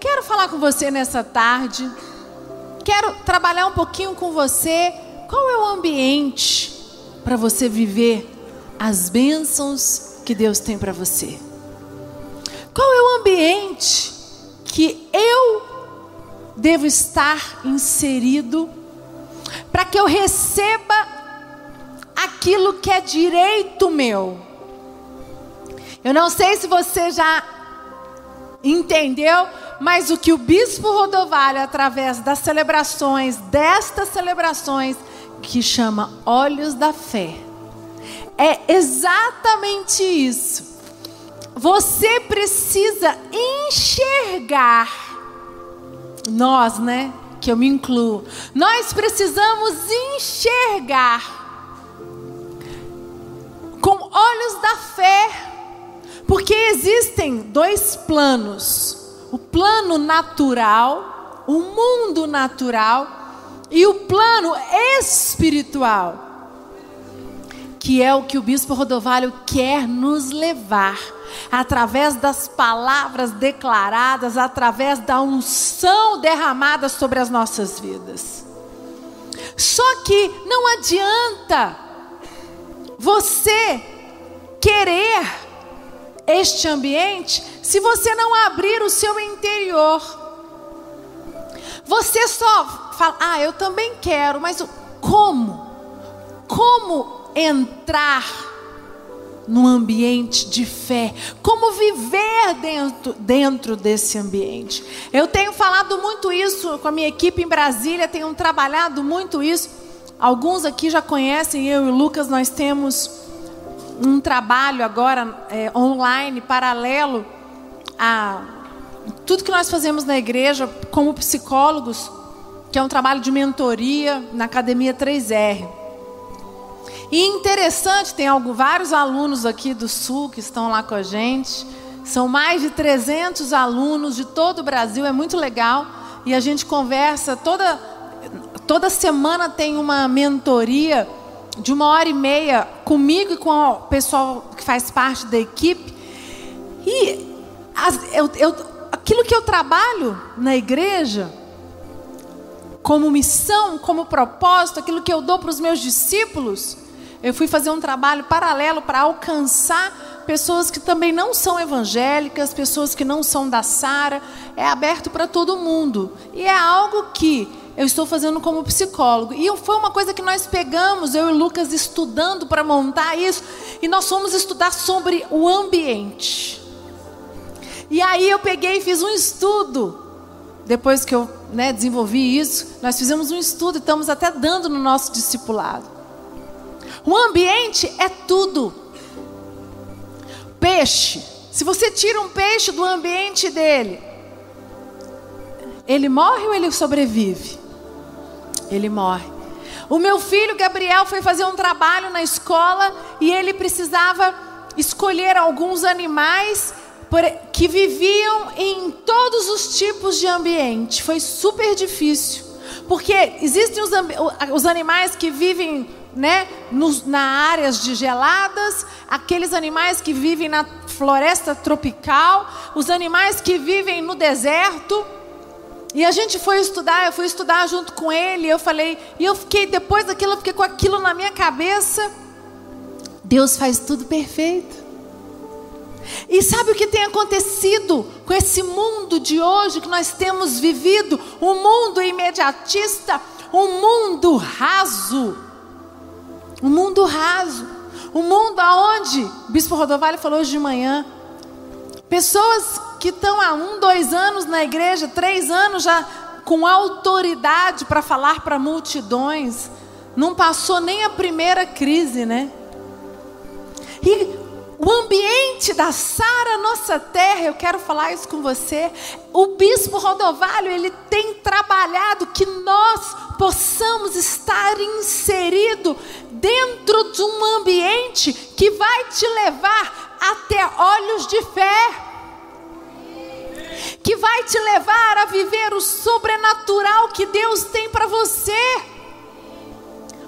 Quero falar com você nessa tarde. Quero trabalhar um pouquinho com você. Qual é o ambiente para você viver as bênçãos que Deus tem para você? Qual é o ambiente que eu devo estar inserido para que eu receba aquilo que é direito meu? Eu não sei se você já entendeu, mas o que o bispo Rodovalho, através das celebrações, destas celebrações, que chama Olhos da Fé, é exatamente isso. Você precisa enxergar, nós, né? Que eu me incluo, nós precisamos enxergar com olhos da fé porque existem dois planos: o plano natural, o mundo natural, e o plano espiritual, que é o que o bispo Rodovalho quer nos levar, através das palavras declaradas, através da unção derramada sobre as nossas vidas. Só que não adianta você querer este ambiente se você não abrir o seu interior. Você só fala, ah, eu também quero, mas como? Como entrar num ambiente de fé? Como viver dentro, dentro desse ambiente? Eu tenho falado muito isso com a minha equipe em Brasília, tenho trabalhado muito isso. Alguns aqui já conhecem, eu e o Lucas, nós temos um trabalho agora é, online, paralelo a tudo que nós fazemos na igreja como psicólogos, que é um trabalho de mentoria na Academia 3R. E interessante, tem algo, vários alunos aqui do Sul que estão lá com a gente. São mais de 300 alunos de todo o Brasil, é muito legal. E a gente conversa toda, toda semana tem uma mentoria de uma hora e meia comigo e com o pessoal que faz parte da equipe. E as, eu, eu, aquilo que eu trabalho na igreja, como missão, como propósito, aquilo que eu dou para os meus discípulos, eu fui fazer um trabalho paralelo para alcançar pessoas que também não são evangélicas, pessoas que não são da Sara, é aberto para todo mundo. E é algo que eu estou fazendo como psicólogo. E foi uma coisa que nós pegamos, eu e Lucas, estudando para montar isso, e nós fomos estudar sobre o ambiente. E aí eu peguei e fiz um estudo. Depois que eu né, desenvolvi isso, nós fizemos um estudo e estamos até dando no nosso discipulado. O ambiente é tudo. Peixe. Se você tira um peixe do ambiente dele, ele morre ou ele sobrevive? Ele morre. O meu filho Gabriel foi fazer um trabalho na escola e ele precisava escolher alguns animais que viviam em todos os tipos de ambiente. Foi super difícil. Porque existem os, os animais que vivem né, nos, na áreas de geladas, aqueles animais que vivem na floresta tropical, os animais que vivem no deserto. E a gente foi estudar, eu fui estudar junto com ele, eu falei, e eu fiquei, depois daquilo, eu fiquei com aquilo na minha cabeça. Deus faz tudo perfeito. E sabe o que tem acontecido com esse mundo de hoje que nós temos vivido? Um mundo imediatista, um mundo raso. Um mundo raso. Um mundo aonde, Bispo Rodovalho falou hoje de manhã, pessoas que estão há um, dois anos na igreja, três anos já com autoridade para falar para multidões, não passou nem a primeira crise, né? E o ambiente da Sara Nossa Terra, eu quero falar isso com você. O bispo Rodovalho, ele tem trabalhado que nós possamos estar inserido dentro de um ambiente que vai te levar até olhos de fé que vai te levar a viver o sobrenatural que Deus tem para você.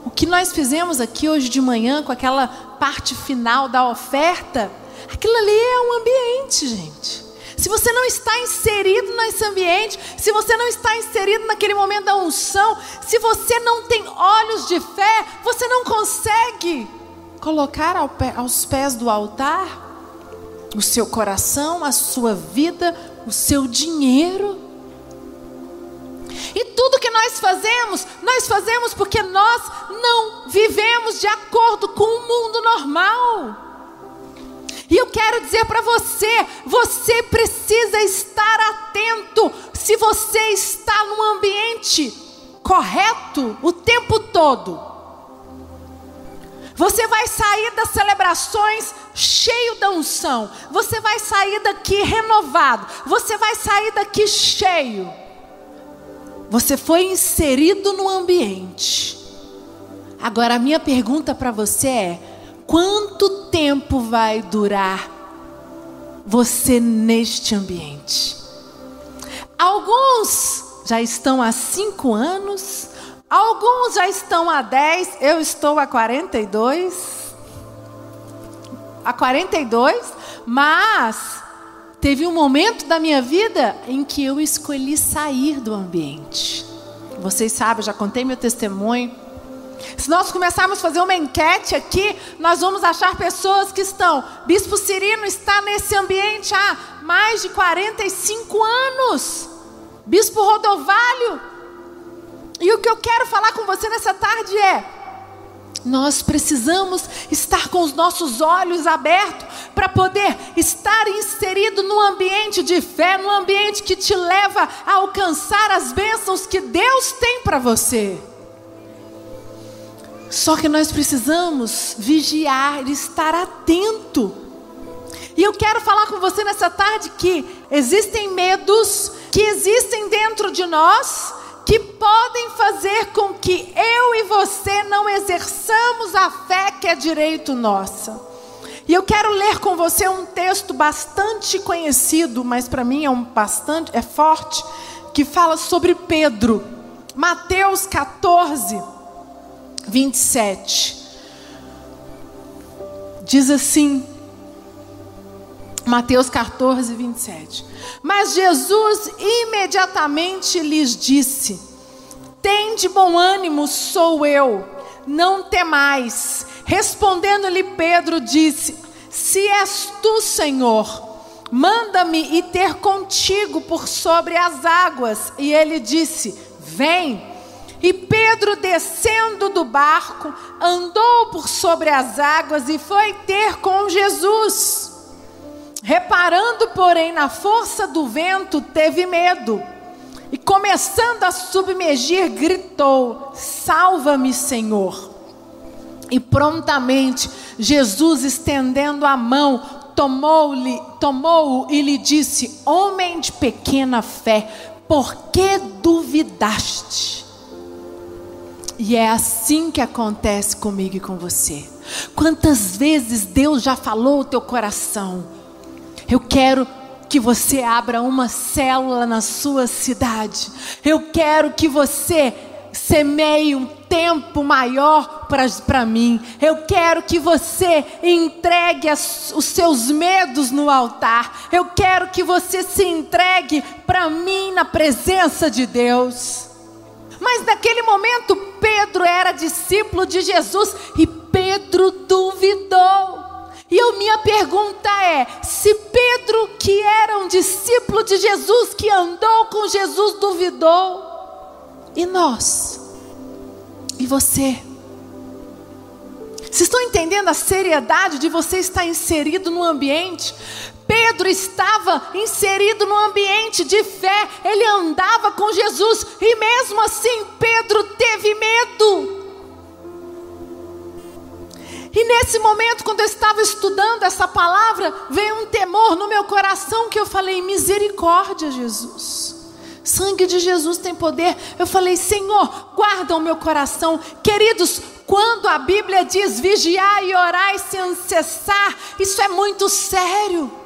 O que nós fizemos aqui hoje de manhã com aquela parte final da oferta, aquilo ali é um ambiente, gente. Se você não está inserido nesse ambiente, se você não está inserido naquele momento da unção, se você não tem olhos de fé, você não consegue colocar aos pés do altar o seu coração, a sua vida, o seu dinheiro. E tudo que nós fazemos, nós fazemos porque nós não vivemos de acordo com o mundo normal. E eu quero dizer para você: você precisa estar atento se você está num ambiente correto o tempo todo. Você vai sair das celebrações cheio da unção. Você vai sair daqui renovado. Você vai sair daqui cheio. Você foi inserido no ambiente. Agora a minha pergunta para você é: quanto tempo vai durar você neste ambiente? Alguns já estão há cinco anos, Alguns já estão há 10, eu estou há 42. Há 42, mas teve um momento da minha vida em que eu escolhi sair do ambiente. Vocês sabem, já contei meu testemunho. Se nós começarmos a fazer uma enquete aqui, nós vamos achar pessoas que estão. Bispo Cirino está nesse ambiente há mais de 45 anos. Bispo Rodovalho e o que eu quero falar com você nessa tarde é: nós precisamos estar com os nossos olhos abertos para poder estar inserido no ambiente de fé, no ambiente que te leva a alcançar as bênçãos que Deus tem para você. Só que nós precisamos vigiar, estar atento. E eu quero falar com você nessa tarde que existem medos que existem dentro de nós que podem fazer com que eu e você não exerçamos a fé que é direito nossa. E eu quero ler com você um texto bastante conhecido, mas para mim é um bastante é forte, que fala sobre Pedro. Mateus 14 27. Diz assim: Mateus 14, 27. Mas Jesus imediatamente lhes disse: Tende bom ânimo, sou eu, não temais. Respondendo-lhe Pedro, disse: Se és tu, Senhor, manda-me ir ter contigo por sobre as águas. E ele disse: Vem. E Pedro, descendo do barco, andou por sobre as águas e foi ter com Jesus. Reparando, porém, na força do vento, teve medo. E começando a submergir, gritou: Salva-me, Senhor. E prontamente Jesus, estendendo a mão, tomou-lhe, tomou-o e lhe disse: Homem de pequena fé, por que duvidaste? E é assim que acontece comigo e com você. Quantas vezes Deus já falou o teu coração? Eu quero que você abra uma célula na sua cidade. Eu quero que você semeie um tempo maior para mim. Eu quero que você entregue as, os seus medos no altar. Eu quero que você se entregue para mim na presença de Deus. Mas naquele momento, Pedro era discípulo de Jesus e Pedro duvidou. E a minha pergunta é: se Pedro, que era um discípulo de Jesus, que andou com Jesus, duvidou, e nós? E você? Vocês estão entendendo a seriedade de você estar inserido no ambiente? Pedro estava inserido no ambiente de fé, ele andava com Jesus, e mesmo assim Pedro teve medo. E nesse momento, quando eu estava estudando essa palavra, veio um temor no meu coração que eu falei: misericórdia, Jesus. Sangue de Jesus tem poder. Eu falei, Senhor, guarda o meu coração. Queridos, quando a Bíblia diz vigiar e orar sem cessar, isso é muito sério.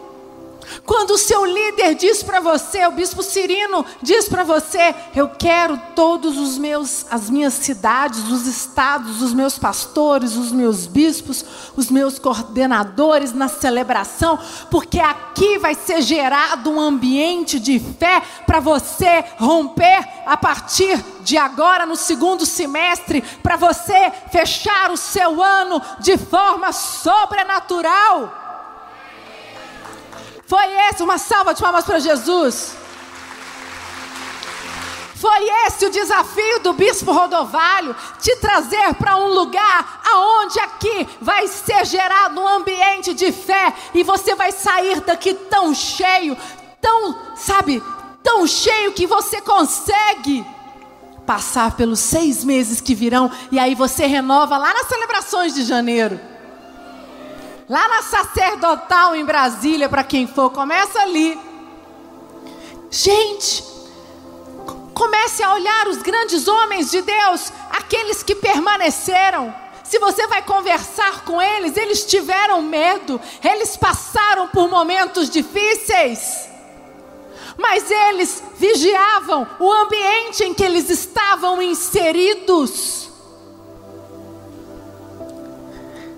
Quando o seu líder diz para você, o bispo Cirino diz para você, eu quero todos os meus as minhas cidades, os estados, os meus pastores, os meus bispos, os meus coordenadores na celebração, porque aqui vai ser gerado um ambiente de fé para você romper a partir de agora no segundo semestre, para você fechar o seu ano de forma sobrenatural. Foi esse, uma salva de palmas para Jesus. Foi esse o desafio do bispo Rodovalho, te trazer para um lugar aonde aqui vai ser gerado um ambiente de fé e você vai sair daqui tão cheio, tão, sabe, tão cheio que você consegue passar pelos seis meses que virão e aí você renova lá nas celebrações de janeiro. Lá na sacerdotal em Brasília, para quem for, começa ali. Gente, comece a olhar os grandes homens de Deus, aqueles que permaneceram. Se você vai conversar com eles, eles tiveram medo, eles passaram por momentos difíceis, mas eles vigiavam o ambiente em que eles estavam inseridos.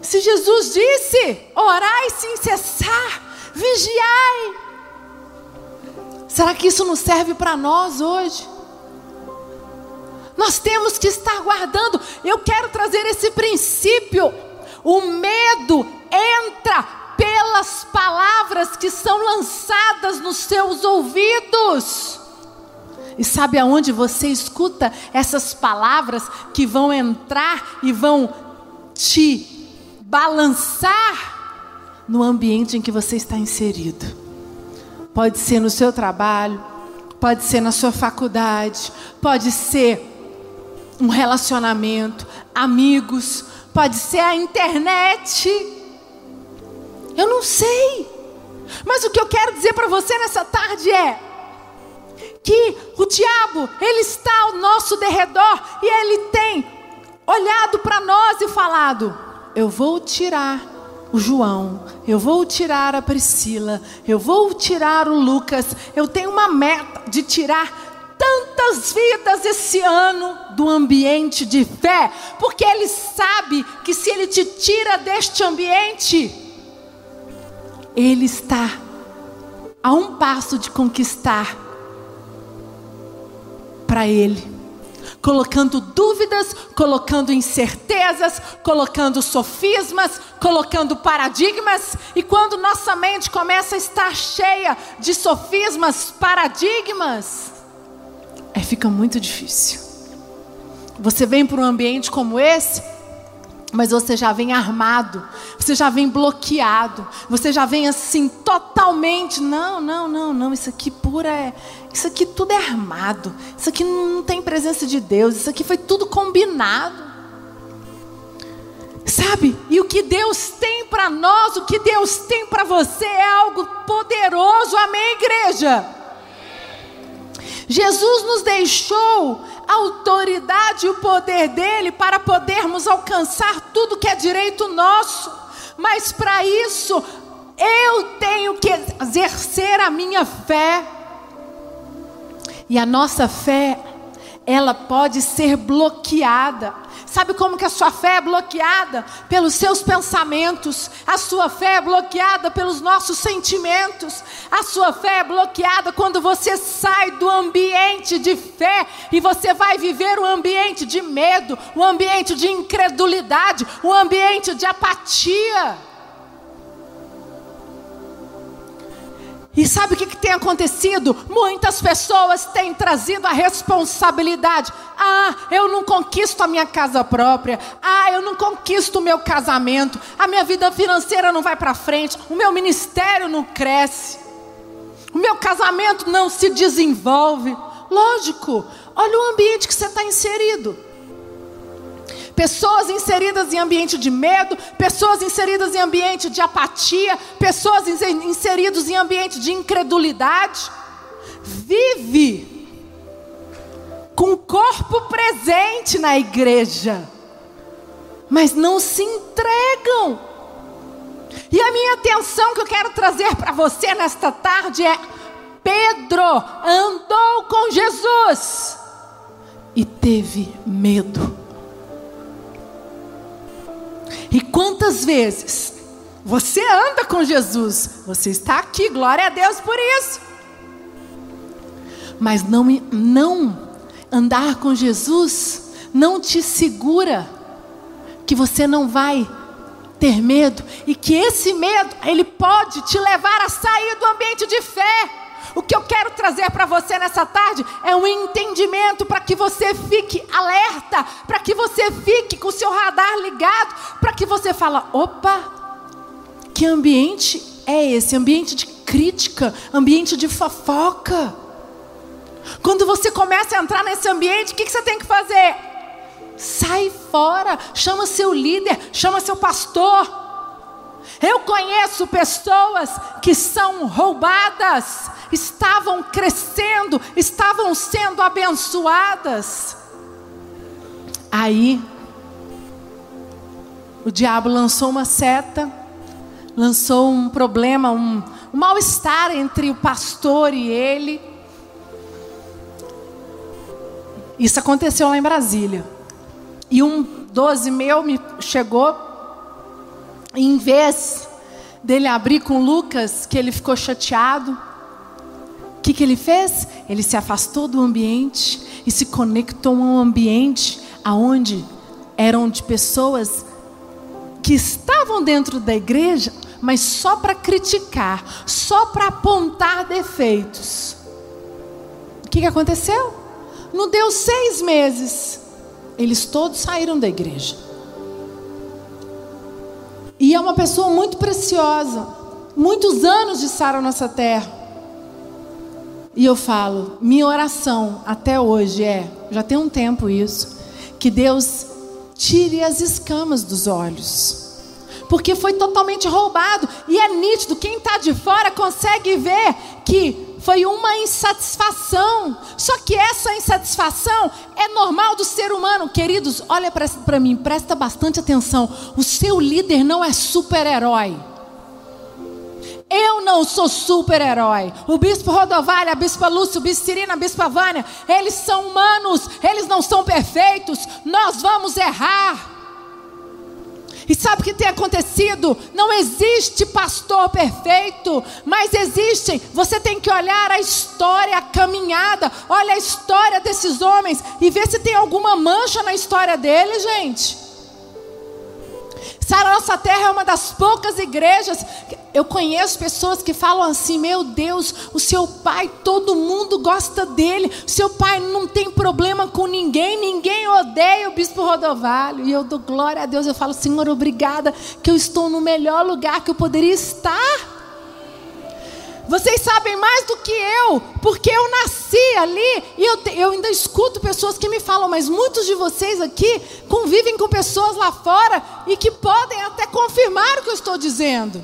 Se Jesus disse: orai sem cessar, vigiai. Será que isso não serve para nós hoje? Nós temos que estar guardando. Eu quero trazer esse princípio. O medo entra pelas palavras que são lançadas nos seus ouvidos. E sabe aonde você escuta essas palavras que vão entrar e vão te balançar no ambiente em que você está inserido. Pode ser no seu trabalho, pode ser na sua faculdade, pode ser um relacionamento, amigos, pode ser a internet. Eu não sei. Mas o que eu quero dizer para você nessa tarde é que o diabo, ele está ao nosso derredor e ele tem olhado para nós e falado: eu vou tirar o João, eu vou tirar a Priscila, eu vou tirar o Lucas. Eu tenho uma meta de tirar tantas vidas esse ano do ambiente de fé, porque ele sabe que se ele te tira deste ambiente, ele está a um passo de conquistar para ele colocando dúvidas, colocando incertezas, colocando sofismas, colocando paradigmas, e quando nossa mente começa a estar cheia de sofismas, paradigmas, é fica muito difícil. Você vem para um ambiente como esse, mas você já vem armado, você já vem bloqueado, você já vem assim totalmente. Não, não, não, não, isso aqui pura é. Isso aqui tudo é armado, isso aqui não tem presença de Deus, isso aqui foi tudo combinado. Sabe? E o que Deus tem para nós, o que Deus tem para você é algo poderoso, amém, igreja? Jesus nos deixou a autoridade e o poder dele para podermos alcançar tudo que é direito nosso. Mas para isso, eu tenho que exercer a minha fé. E a nossa fé, ela pode ser bloqueada Sabe como que a sua fé é bloqueada? Pelos seus pensamentos. A sua fé é bloqueada pelos nossos sentimentos. A sua fé é bloqueada quando você sai do ambiente de fé e você vai viver um ambiente de medo, um ambiente de incredulidade, um ambiente de apatia. E sabe o que, que, tem acontecido? Muitas pessoas têm trazido a responsabilidade. Ah, eu não conquisto a minha casa própria. Ah, eu não conquisto o meu casamento. A minha vida financeira não vai para frente. O meu ministério não cresce. O meu casamento não se desenvolve. Lógico, olha o ambiente que você está inserido pessoas inseridas em ambiente de medo, pessoas inseridas em ambiente de apatia, pessoas inseridas em ambiente de incredulidade. Vive com o corpo presente na igreja, mas não se entregam. E a minha atenção que eu quero trazer para você nesta tarde é: Pedro andou com Jesus e teve medo. Quantas vezes você anda com Jesus? Você está aqui, glória a Deus por isso. Mas não, não andar com Jesus não te segura que você não vai ter medo e que esse medo ele pode te levar a sair do ambiente de fé. O que eu quero trazer para você nessa tarde é um entendimento para que você fique alerta, para que você fique com o seu radar ligado, para que você fala, opa, que ambiente é esse? Ambiente de crítica, ambiente de fofoca. Quando você começa a entrar nesse ambiente, o que, que você tem que fazer? Sai fora, chama seu líder, chama seu pastor. Eu conheço pessoas que são roubadas, estavam crescendo, estavam sendo abençoadas. Aí, o diabo lançou uma seta, lançou um problema, um, um mal-estar entre o pastor e ele. Isso aconteceu lá em Brasília. E um 12 meu me chegou, em vez dele abrir com Lucas, que ele ficou chateado, o que, que ele fez? Ele se afastou do ambiente e se conectou a um ambiente aonde eram de pessoas que estavam dentro da igreja, mas só para criticar, só para apontar defeitos. O que, que aconteceu? Não deu seis meses. Eles todos saíram da igreja. E é uma pessoa muito preciosa. Muitos anos de estar nessa terra. E eu falo, minha oração até hoje é, já tem um tempo isso, que Deus tire as escamas dos olhos. Porque foi totalmente roubado. E é nítido, quem está de fora consegue ver que foi uma insatisfação. Só que essa insatisfação é normal do ser humano. Queridos, olha para mim, presta bastante atenção. O seu líder não é super-herói. Eu não sou super-herói. O bispo Rodovalho, a bispa Lúcia, o bispo Cirina, a bispa Vânia, eles são humanos, eles não são perfeitos. Nós vamos errar. E sabe o que tem acontecido? Não existe pastor perfeito, mas existem. Você tem que olhar a história, a caminhada, olha a história desses homens e ver se tem alguma mancha na história deles, gente. Sabe, a nossa terra é uma das poucas igrejas. Eu conheço pessoas que falam assim: Meu Deus, o seu pai, todo mundo gosta dele. O seu pai não tem problema com ninguém, ninguém odeia o bispo Rodovalho. E eu dou glória a Deus. Eu falo: Senhor, obrigada, que eu estou no melhor lugar que eu poderia estar. Vocês sabem mais do que eu, porque eu nasci ali e eu, eu ainda escuto pessoas que me falam, mas muitos de vocês aqui convivem com pessoas lá fora e que podem até confirmar o que eu estou dizendo.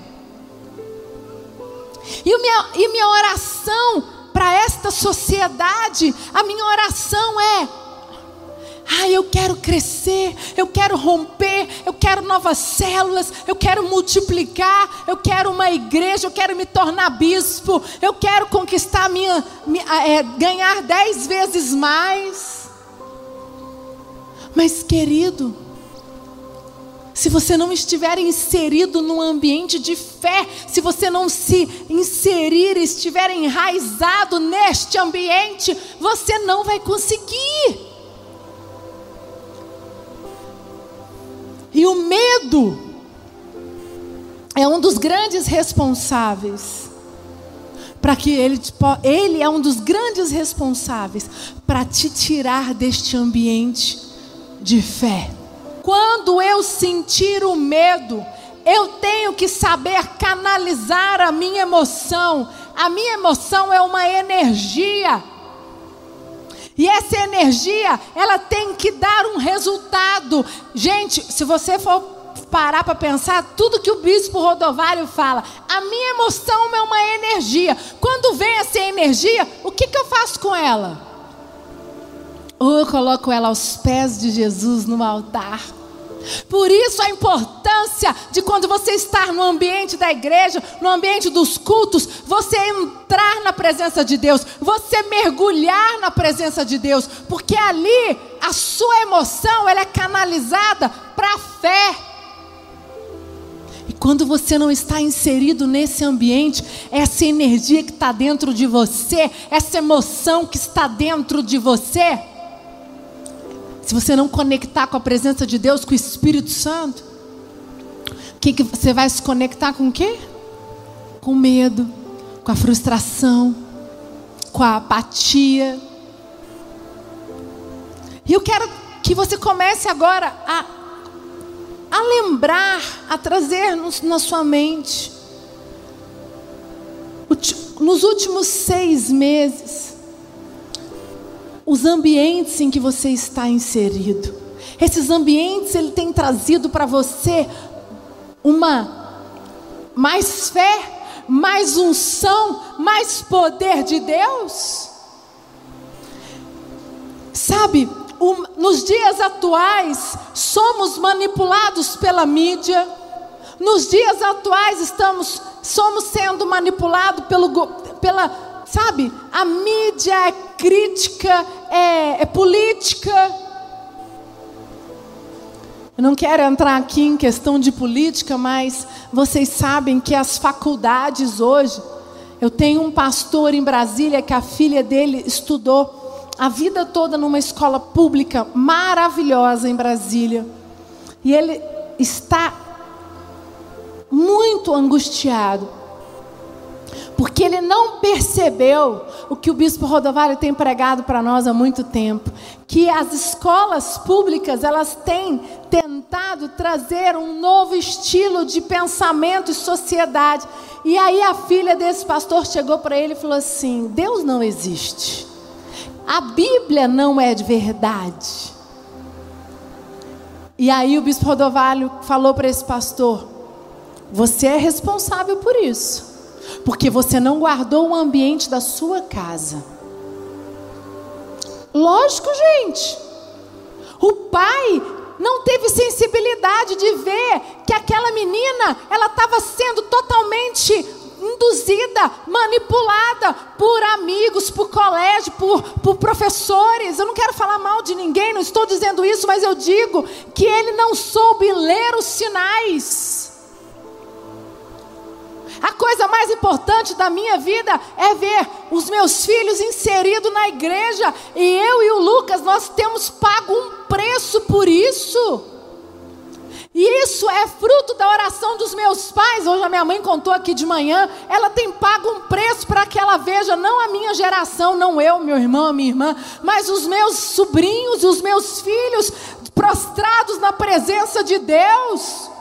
E minha, e minha oração para esta sociedade, a minha oração é: ah, eu quero crescer, eu quero romper, eu quero novas células, eu quero multiplicar, eu quero uma igreja, eu quero me tornar bispo, eu quero conquistar minha, minha é, ganhar dez vezes mais. Mas querido, se você não estiver inserido num ambiente de fé, se você não se inserir, estiver enraizado neste ambiente, você não vai conseguir. E o medo é um dos grandes responsáveis para que ele, ele é um dos grandes responsáveis para te tirar deste ambiente de fé. Quando eu sentir o medo, eu tenho que saber canalizar a minha emoção. A minha emoção é uma energia e essa energia, ela tem que dar um resultado. Gente, se você for parar para pensar, tudo que o bispo Rodovalho fala, a minha emoção é uma energia. Quando vem essa energia, o que, que eu faço com ela? Ou eu coloco ela aos pés de Jesus no altar. Por isso a importância de quando você estar no ambiente da igreja, no ambiente dos cultos, você entrar na presença de Deus, você mergulhar na presença de Deus, porque ali a sua emoção ela é canalizada para a fé. E quando você não está inserido nesse ambiente, essa energia que está dentro de você, essa emoção que está dentro de você, se você não conectar com a presença de Deus, com o Espírito Santo, que, que você vai se conectar com o quê? Com medo, com a frustração, com a apatia. E eu quero que você comece agora a, a lembrar, a trazer no, na sua mente. Nos últimos seis meses, os ambientes em que você está inserido. Esses ambientes ele tem trazido para você uma mais fé, mais unção, mais poder de Deus. Sabe, nos dias atuais somos manipulados pela mídia. Nos dias atuais estamos somos sendo manipulados pelo, pela sabe? A mídia é crítica, é, é política. Eu não quero entrar aqui em questão de política, mas vocês sabem que as faculdades hoje. Eu tenho um pastor em Brasília que a filha dele estudou a vida toda numa escola pública maravilhosa em Brasília. E ele está muito angustiado porque ele não percebeu o que o bispo Rodovalho tem pregado para nós há muito tempo, que as escolas públicas, elas têm tentado trazer um novo estilo de pensamento e sociedade. E aí a filha desse pastor chegou para ele e falou assim: "Deus não existe. A Bíblia não é de verdade." E aí o bispo Rodovalho falou para esse pastor: "Você é responsável por isso." Porque você não guardou o ambiente da sua casa. Lógico, gente. O pai não teve sensibilidade de ver que aquela menina, ela estava sendo totalmente induzida, manipulada por amigos, por colégio, por, por professores. Eu não quero falar mal de ninguém, não estou dizendo isso, mas eu digo que ele não soube ler os sinais. A coisa mais importante da minha vida é ver os meus filhos inseridos na igreja. E eu e o Lucas, nós temos pago um preço por isso. E isso é fruto da oração dos meus pais. Hoje a minha mãe contou aqui de manhã. Ela tem pago um preço para que ela veja, não a minha geração, não eu, meu irmão, minha irmã, mas os meus sobrinhos os meus filhos prostrados na presença de Deus.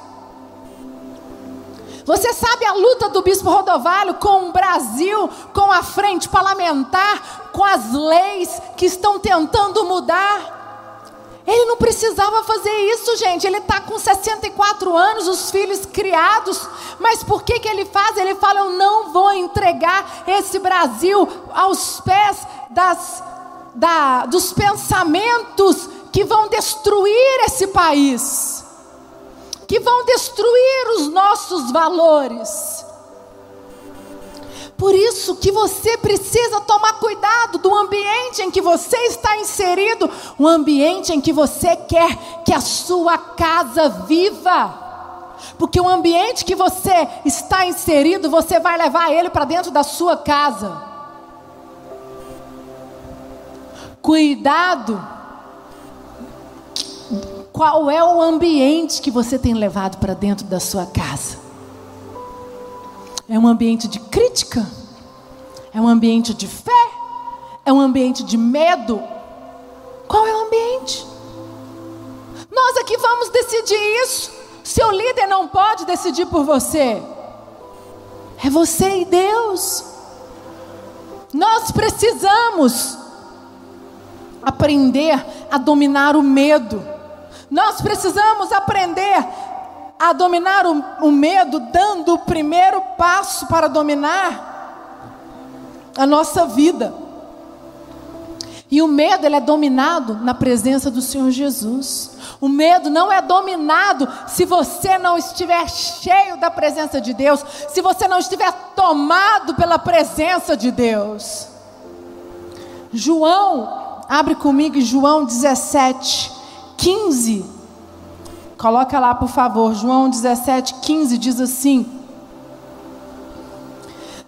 Você sabe a luta do bispo Rodovalho com o Brasil, com a frente parlamentar, com as leis que estão tentando mudar? Ele não precisava fazer isso, gente. Ele está com 64 anos, os filhos criados. Mas por que, que ele faz? Ele fala: Eu não vou entregar esse Brasil aos pés das, da, dos pensamentos que vão destruir esse país que vão destruir os nossos valores. Por isso que você precisa tomar cuidado do ambiente em que você está inserido, o ambiente em que você quer que a sua casa viva. Porque o ambiente que você está inserido, você vai levar ele para dentro da sua casa. Cuidado qual é o ambiente que você tem levado para dentro da sua casa? É um ambiente de crítica? É um ambiente de fé? É um ambiente de medo? Qual é o ambiente? Nós aqui vamos decidir isso. Seu líder não pode decidir por você. É você e Deus. Nós precisamos aprender a dominar o medo. Nós precisamos aprender a dominar o, o medo, dando o primeiro passo para dominar a nossa vida. E o medo ele é dominado na presença do Senhor Jesus. O medo não é dominado se você não estiver cheio da presença de Deus, se você não estiver tomado pela presença de Deus. João, abre comigo João 17, 15. Coloca lá, por favor. João 17, 15 diz assim: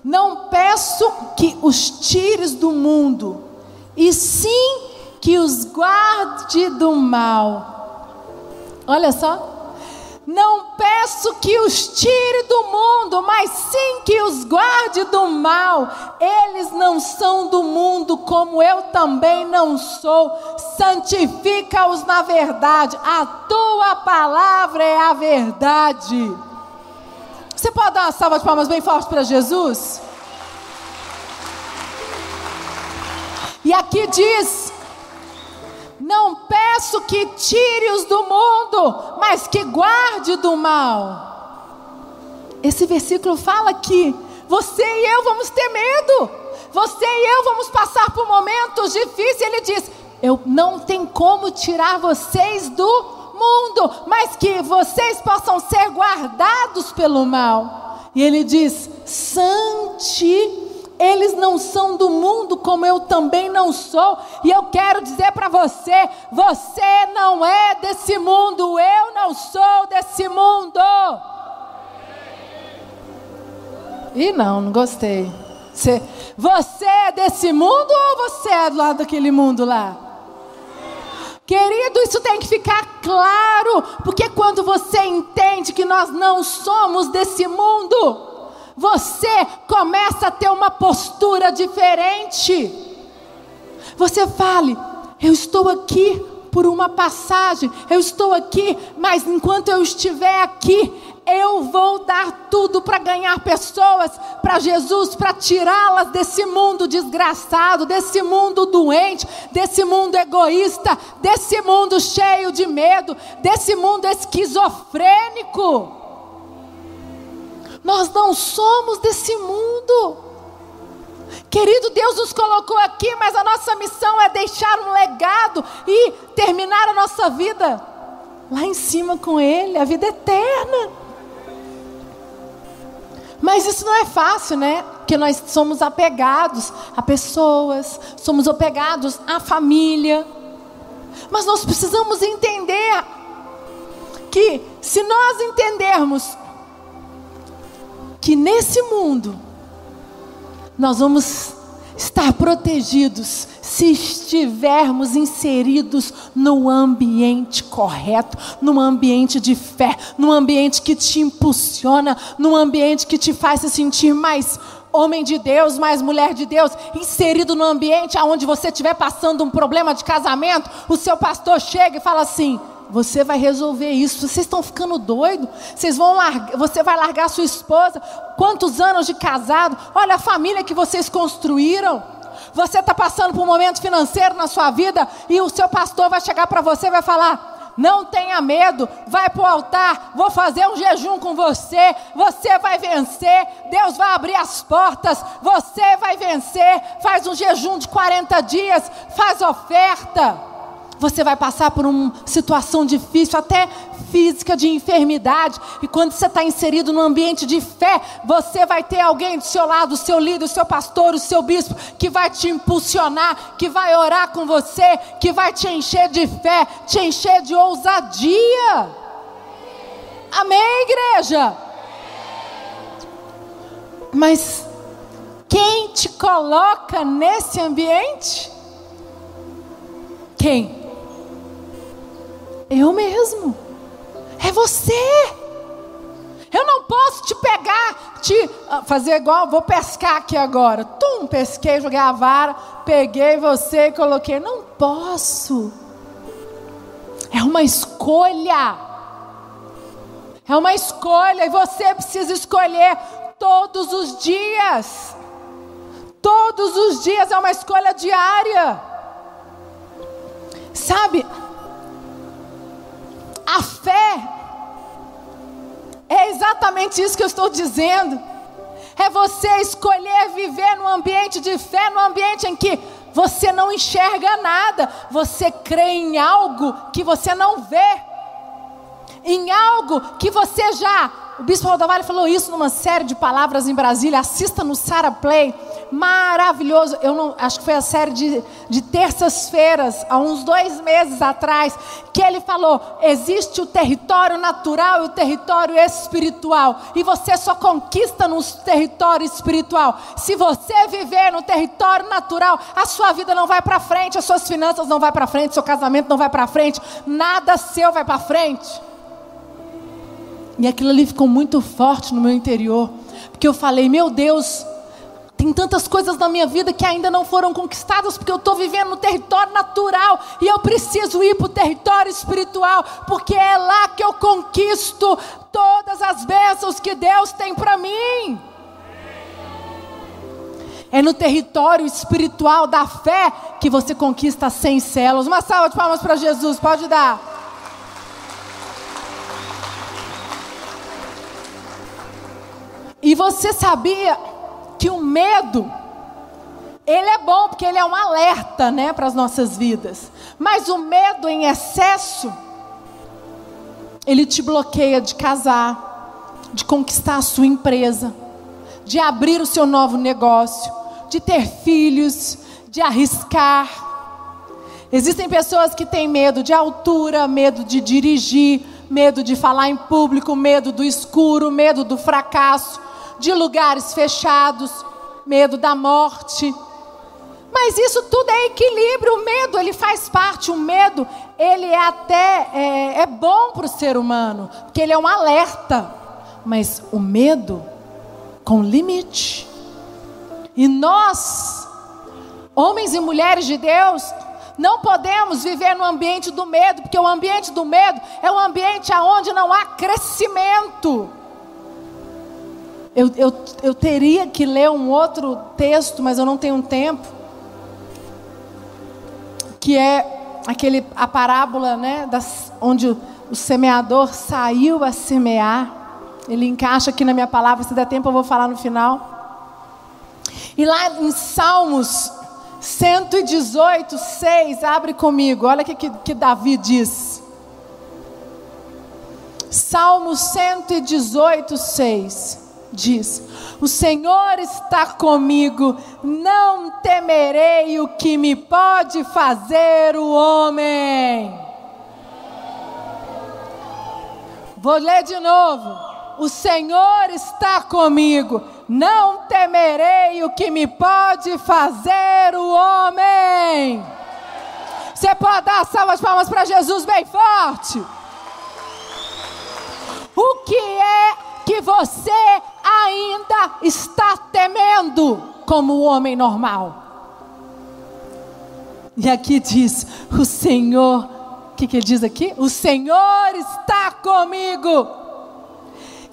Não peço que os tires do mundo, e sim que os guarde do mal. Olha só. Não peço que os tire do mundo, mas sim que os guarde do mal. Eles não são do mundo, como eu também não sou. Santifica-os na verdade. A tua palavra é a verdade. Você pode dar uma salva de palmas bem forte para Jesus? E aqui diz: Não peço que tire-os do mundo, mas que guarde do mal. Esse versículo fala que você e eu vamos ter medo. Você e eu vamos passar por momentos difíceis. Ele diz: Eu não tenho como tirar vocês do mundo, mas que vocês possam ser guardados pelo mal. E ele diz: Santificados eles não são do mundo como eu também não sou. E eu quero dizer para você: você não é desse mundo, eu não sou desse mundo. E não, não gostei. Você, você é desse mundo ou você é do lado daquele mundo lá? Querido, isso tem que ficar claro, porque quando você entende que nós não somos desse mundo, você começa a ter uma postura diferente. Você fale, eu estou aqui por uma passagem, eu estou aqui, mas enquanto eu estiver aqui, eu vou dar tudo para ganhar pessoas para Jesus, para tirá-las desse mundo desgraçado, desse mundo doente, desse mundo egoísta, desse mundo cheio de medo, desse mundo esquizofrênico. Nós não somos desse mundo. Querido, Deus nos colocou aqui, mas a nossa missão é deixar um legado e terminar a nossa vida lá em cima com Ele, a vida eterna. Mas isso não é fácil, né? Porque nós somos apegados a pessoas, somos apegados à família. Mas nós precisamos entender que se nós entendermos que nesse mundo nós vamos estar protegidos se estivermos inseridos no ambiente correto, num ambiente de fé, num ambiente que te impulsiona, num ambiente que te faz se sentir mais homem de Deus, mais mulher de Deus, inserido no ambiente onde você estiver passando um problema de casamento, o seu pastor chega e fala assim: você vai resolver isso. Vocês estão ficando doidos? Vocês vão largar, você vai largar sua esposa? Quantos anos de casado? Olha a família que vocês construíram. Você está passando por um momento financeiro na sua vida e o seu pastor vai chegar para você e vai falar: não tenha medo, vai para o altar, vou fazer um jejum com você, você vai vencer, Deus vai abrir as portas, você vai vencer, faz um jejum de 40 dias, faz oferta. Você vai passar por uma situação difícil, até física, de enfermidade. E quando você está inserido no ambiente de fé, você vai ter alguém do seu lado, o seu líder, o seu pastor, o seu bispo, que vai te impulsionar, que vai orar com você, que vai te encher de fé, te encher de ousadia. Amém, igreja? Mas quem te coloca nesse ambiente? Quem? Eu mesmo. É você. Eu não posso te pegar, te ah, fazer igual, vou pescar aqui agora. Tum, pesquei, joguei a vara, peguei você e coloquei. Não posso. É uma escolha. É uma escolha e você precisa escolher todos os dias. Todos os dias é uma escolha diária. Sabe? Exatamente isso que eu estou dizendo. É você escolher viver num ambiente de fé, num ambiente em que você não enxerga nada, você crê em algo que você não vê, em algo que você já. O bispo Rodovalho falou isso numa série de palavras em Brasília. Assista no Sara Play maravilhoso. Eu não, acho que foi a série de, de terças-feiras, há uns dois meses atrás, que ele falou: existe o território natural e o território espiritual, e você só conquista no território espiritual. Se você viver no território natural, a sua vida não vai para frente, as suas finanças não vai para frente, seu casamento não vai para frente, nada seu vai para frente. E aquilo ali ficou muito forte no meu interior, porque eu falei: meu Deus tem tantas coisas na minha vida que ainda não foram conquistadas, porque eu estou vivendo no território natural e eu preciso ir para o território espiritual, porque é lá que eu conquisto todas as bênçãos que Deus tem para mim. É no território espiritual da fé que você conquista 100 células. Uma salva de palmas para Jesus, pode dar. E você sabia que o medo ele é bom porque ele é um alerta, né, para as nossas vidas. Mas o medo em excesso ele te bloqueia de casar, de conquistar a sua empresa, de abrir o seu novo negócio, de ter filhos, de arriscar. Existem pessoas que têm medo de altura, medo de dirigir, medo de falar em público, medo do escuro, medo do fracasso de lugares fechados, medo da morte. Mas isso tudo é equilíbrio. O medo, ele faz parte. O medo, ele é até é, é bom para o ser humano, porque ele é um alerta. Mas o medo com limite. E nós, homens e mulheres de Deus, não podemos viver no ambiente do medo, porque o ambiente do medo é um ambiente onde não há crescimento. Eu, eu, eu teria que ler um outro texto, mas eu não tenho tempo. Que é aquele, a parábola né, das, onde o, semeador saiu a semear. Ele encaixa aqui na minha palavra, se der tempo eu vou falar no final. E lá em Salmos 118, 6, abre comigo, olha o que, que, que Davi diz. Salmo 118, 6 diz: O Senhor está comigo, não temerei o que me pode fazer o homem. Vou ler de novo. O Senhor está comigo, não temerei o que me pode fazer o homem. Você pode dar salvas palmas para Jesus bem forte. O que é que você ainda está temendo como o homem normal. E aqui diz: o Senhor, o que, que ele diz aqui? O Senhor está comigo.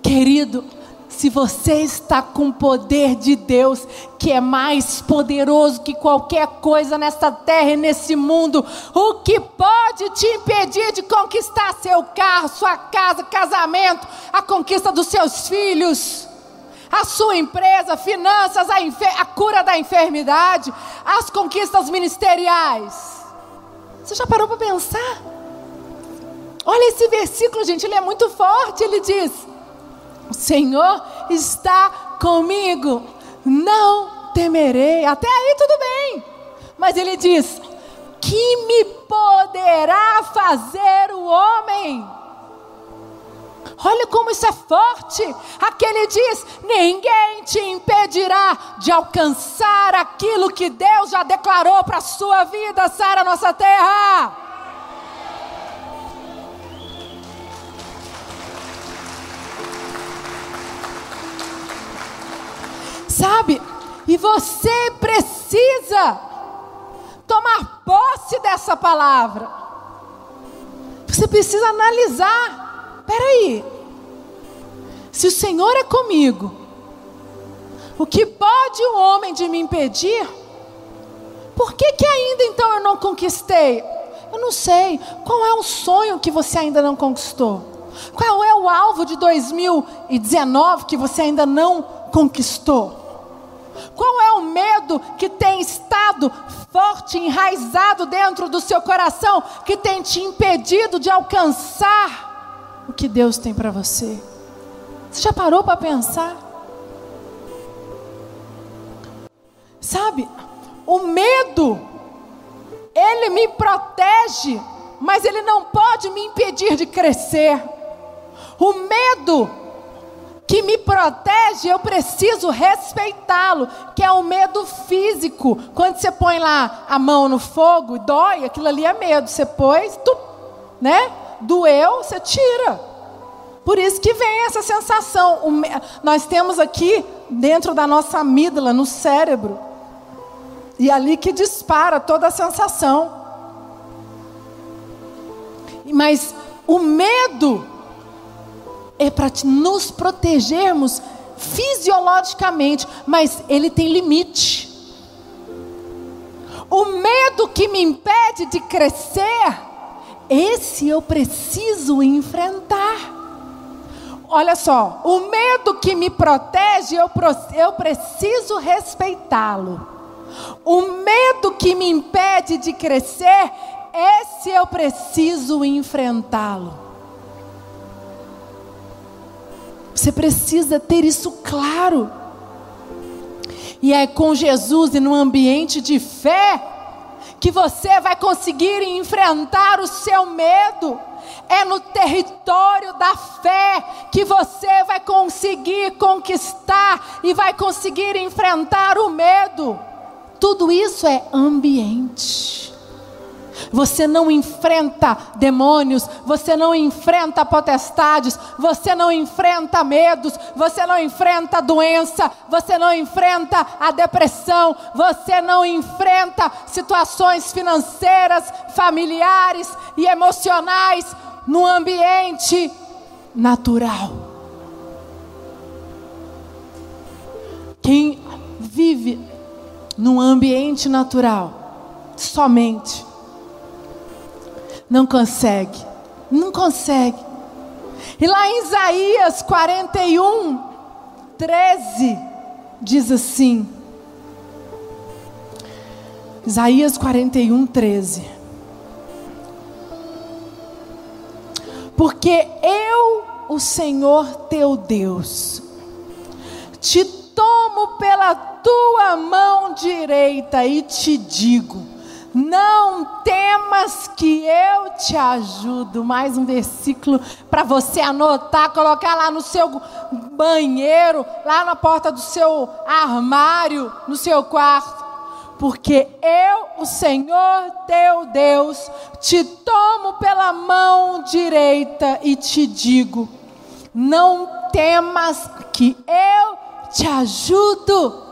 Querido, se você está com o poder de Deus, que é mais poderoso que qualquer coisa nessa terra e nesse mundo, o que pode te impedir de conquistar seu carro, sua casa, casamento, a conquista dos seus filhos? A sua empresa, finanças, a, a, cura da enfermidade, as conquistas ministeriais. Você já parou para pensar? Olha esse versículo, gente, ele é muito forte. Ele diz: o Senhor está comigo, não temerei. Até aí tudo bem. Mas ele diz: que me poderá fazer o homem? Olha como isso é forte. Aquele diz: ninguém te impedirá de alcançar aquilo que Deus já declarou para a sua vida, Sara, nossa terra. Sabe? E você precisa tomar posse dessa palavra. Você precisa analisar. Peraí. Se o Senhor é comigo, o que pode o homem de me impedir? Por que, que ainda então eu não conquistei? Eu não sei. Qual é o sonho que você ainda não conquistou? Qual é o alvo de 2019 que você ainda não conquistou? Qual é o medo que tem estado forte, enraizado dentro do seu coração, que tem te impedido de alcançar o que Deus tem para você? Você já parou para pensar? Sabe, o medo, ele me protege, mas ele não pode me impedir de crescer. O medo que me protege, eu preciso respeitá-lo, que é o medo físico. Quando você põe lá a mão no fogo e dói, aquilo ali é medo. Você pôs, tu, né? Doeu, você tira. Por isso que vem essa sensação. Nós temos aqui dentro da nossa amígdala, no cérebro, e ali que dispara toda a sensação. Mas o medo é para nos protegermos fisiologicamente, mas ele tem limite. O medo que me impede de crescer, esse eu preciso enfrentar. Olha só, o medo que me protege, eu, eu preciso respeitá-lo. O medo que me impede de crescer, esse eu preciso enfrentá-lo. Você precisa ter isso claro. E é com Jesus e no ambiente de fé que você vai conseguir enfrentar o seu medo. É no território da fé que você vai conseguir conquistar e vai conseguir enfrentar o medo. Tudo isso é ambiente. Você não enfrenta demônios, você não enfrenta potestades, você não enfrenta medos, você não enfrenta doença, você não enfrenta a depressão, você não enfrenta situações financeiras, familiares e emocionais no ambiente natural. Quem vive num ambiente natural somente não consegue. Não consegue. E lá em Isaías 41, 13, diz assim. Isaías 41, 13. Porque eu, o Senhor teu Deus, te tomo pela tua mão direita e te digo: não temas que eu te ajudo. Mais um versículo para você anotar, colocar lá no seu banheiro, lá na porta do seu armário, no seu quarto. Porque eu, o Senhor teu Deus, te tomo pela mão direita e te digo: não temas que eu te ajudo.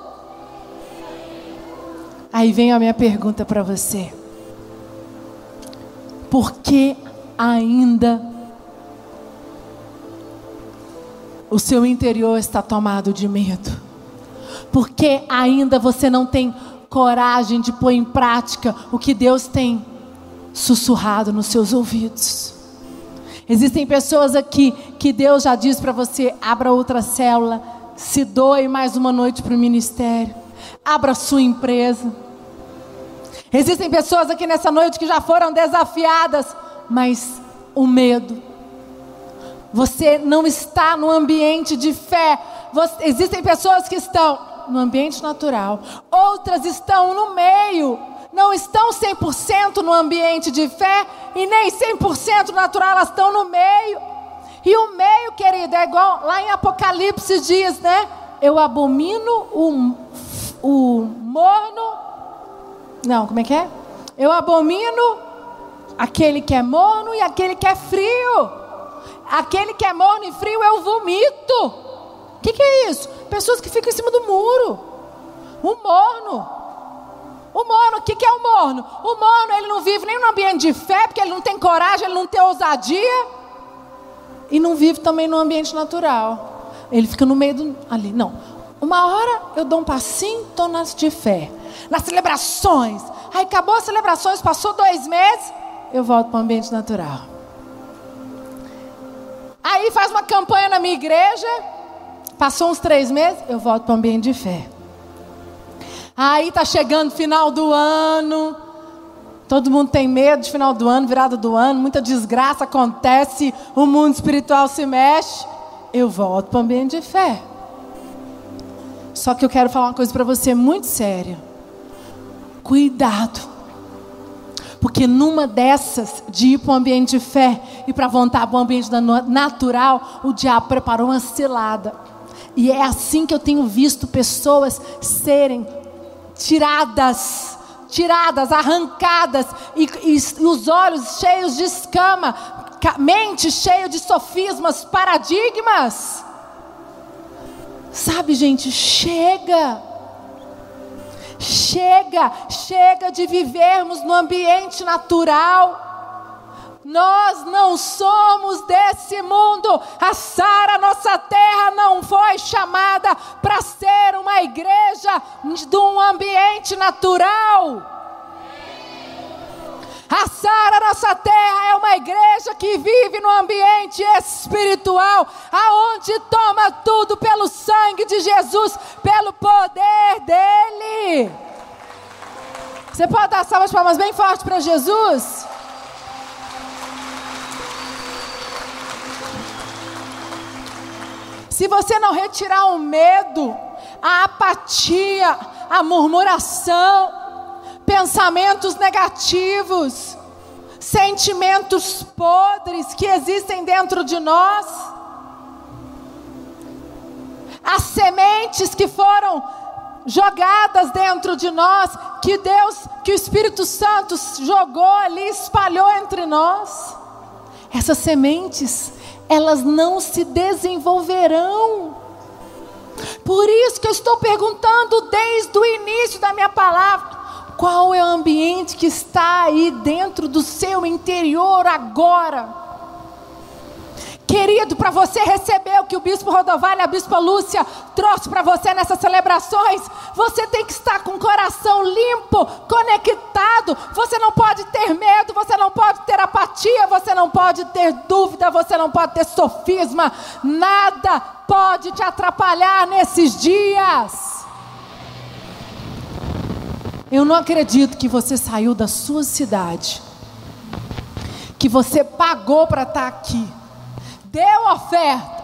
Aí vem a minha pergunta para você. Por que ainda o seu interior está tomado de medo? Por que ainda você não tem coragem de pôr em prática o que Deus tem sussurrado nos seus ouvidos? Existem pessoas aqui que Deus já diz para você: abra outra célula, se doe mais uma noite para o ministério. Abra sua empresa. Existem pessoas aqui nessa noite que já foram desafiadas, mas o medo. Você não está no ambiente de fé. Você, existem pessoas que estão no ambiente natural, outras estão no meio, não estão 100% no ambiente de fé e nem 100% natural, elas estão no meio. E o meio, querido, é igual lá em Apocalipse diz, né? Eu abomino o o morno. Não, como é que é? Eu abomino aquele que é morno e aquele que é frio. Aquele que é morno e frio eu vomito. O que, que é isso? Pessoas que ficam em cima do muro. O morno. O morno, o que, que é o morno? O morno, ele não vive nem no ambiente de fé, porque ele não tem coragem, ele não tem ousadia. E não vive também no ambiente natural. Ele fica no meio do. Ali. Não. Uma hora eu dou um passinho, estou nas de fé. Nas celebrações. Aí acabou as celebrações, passou dois meses, eu volto para o ambiente natural. Aí faz uma campanha na minha igreja, passou uns três meses, eu volto para o ambiente de fé. Aí tá chegando final do ano. Todo mundo tem medo de final do ano, virada do ano, muita desgraça acontece, o mundo espiritual se mexe. Eu volto para o ambiente de fé. Só que eu quero falar uma coisa para você muito séria. Cuidado. Porque numa dessas, de ir para o ambiente de fé e para voltar para o ambiente natural, o diabo preparou uma cilada. E é assim que eu tenho visto pessoas serem tiradas, tiradas, arrancadas, e, e, e os olhos cheios de escama, mente cheia de sofismas, paradigmas. Sabe, gente, chega. Chega, chega de vivermos no ambiente natural. Nós não somos desse mundo. A Sara, nossa terra, não foi chamada para ser uma igreja de um ambiente natural. A Sara, nossa terra, é uma igreja que vive no ambiente espiritual, aonde toma tudo pelo sangue de Jesus, pelo poder dele. Você pode dar salvas palmas bem fortes para Jesus? Se você não retirar o medo, a apatia, a murmuração, pensamentos negativos, sentimentos podres que existem dentro de nós, as sementes que foram jogadas dentro de nós, que Deus, que o Espírito Santo jogou ali, espalhou entre nós, essas sementes elas não se desenvolverão. Por isso que eu estou perguntando desde o início da minha palavra: qual é o ambiente que está aí dentro do seu interior agora? Querido, para você receber o que o bispo Rodovalho e a bispa Lúcia trouxe para você nessas celebrações, você tem que estar com o coração limpo, conectado. Você não pode ter medo, você não pode ter apatia, você não pode ter dúvida, você não pode ter sofisma. Nada pode te atrapalhar nesses dias. Eu não acredito que você saiu da sua cidade, que você pagou para estar aqui deu oferta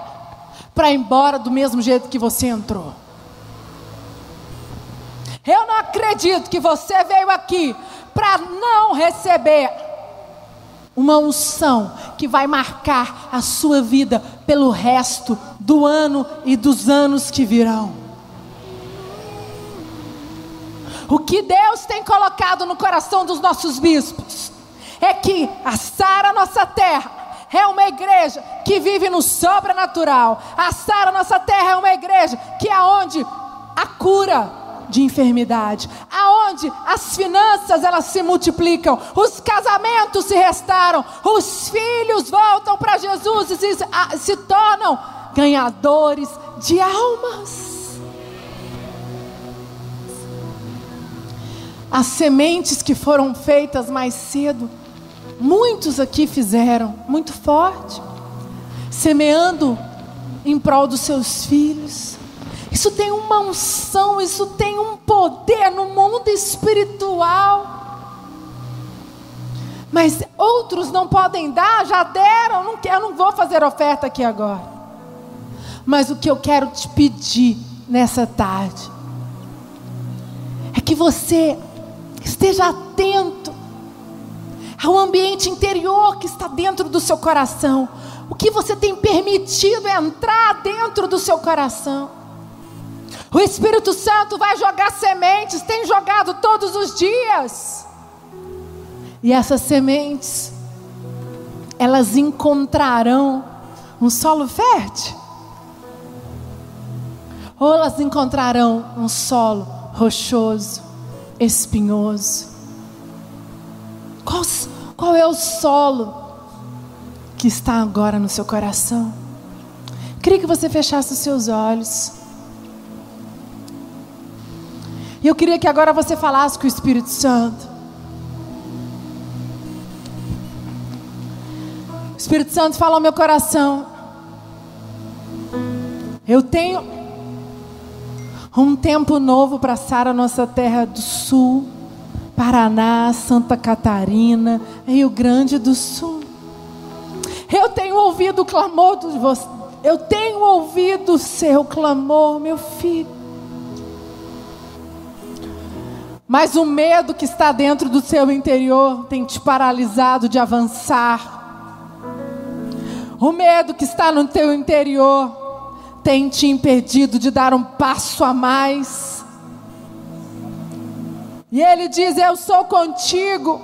para ir embora do mesmo jeito que você entrou. Eu não acredito que você veio aqui para não receber uma unção que vai marcar a sua vida pelo resto do ano e dos anos que virão. O que Deus tem colocado no coração dos nossos bispos é que a Sara, nossa terra, é uma igreja que vive no sobrenatural. A Sara, nossa terra, é uma igreja que é onde a cura de enfermidade, aonde as finanças elas se multiplicam, os casamentos se restauram, os filhos voltam para Jesus e se, se tornam ganhadores de almas. As sementes que foram feitas mais cedo Muitos aqui fizeram, muito forte, semeando em prol dos seus filhos. Isso tem uma unção, isso tem um poder no mundo espiritual. Mas outros não podem dar, já deram, não, eu não vou fazer oferta aqui agora. Mas o que eu quero te pedir nessa tarde é que você esteja atento ao ambiente interior que está dentro do seu coração. O que você tem permitido entrar dentro do seu coração. O Espírito Santo vai jogar sementes, tem jogado todos os dias. E essas sementes, elas encontrarão um solo fértil. Ou elas encontrarão um solo rochoso, espinhoso. Qual, qual é o solo que está agora no seu coração? Queria que você fechasse os seus olhos. E eu queria que agora você falasse com o Espírito Santo. O Espírito Santo fala ao meu coração. Eu tenho Um tempo novo para Sara, nossa terra do sul, Paraná, Santa Catarina, Rio Grande do Sul. Eu tenho ouvido o clamor de você. Eu tenho ouvido o seu clamor, meu filho. Mas o medo que está dentro do seu interior tem te paralisado de avançar. O medo que está no teu interior tem te impedido de dar um passo a mais. E ele diz: Eu sou contigo,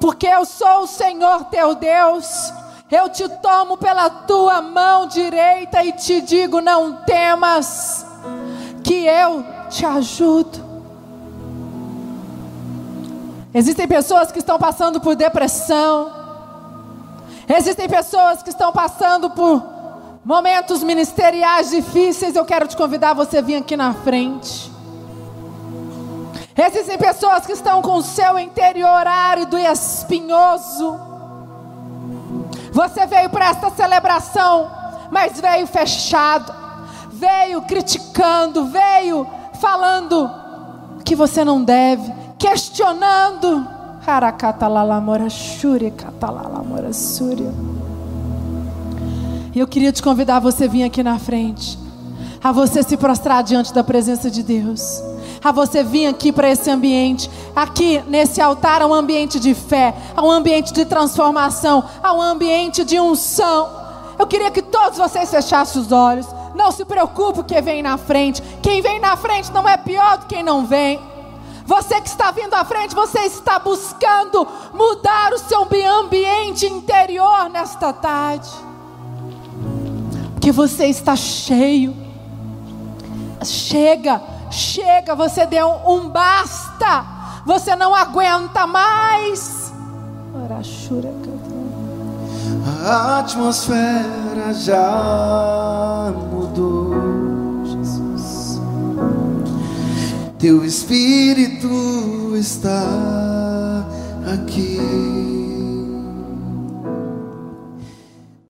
porque eu sou o Senhor teu Deus. Eu te tomo pela tua mão direita e te digo: Não temas, que eu te ajudo. Existem pessoas que estão passando por depressão. Existem pessoas que estão passando por momentos ministeriais difíceis, eu quero te convidar você vir aqui na frente. Existem pessoas que estão com o seu interior árido e espinhoso. Você veio para esta celebração, mas veio fechado, veio criticando, veio falando que você não deve, questionando. Harakatalallamora shuri katalalamora surya. E eu queria te convidar a você vir aqui na frente, a você se prostrar diante da presença de Deus, a você vir aqui para esse ambiente, aqui nesse altar, é um ambiente de fé, é um ambiente de transformação, é um ambiente de unção. Eu queria que todos vocês fechassem os olhos. Não se preocupe quem vem na frente. Quem vem na frente não é pior do que quem não vem. Você que está vindo à frente, você está buscando mudar o seu ambiente interior nesta tarde que você está cheio. Chega, chega, você deu um basta. Você não aguenta mais. A atmosfera já mudou, Jesus. Teu espírito está aqui.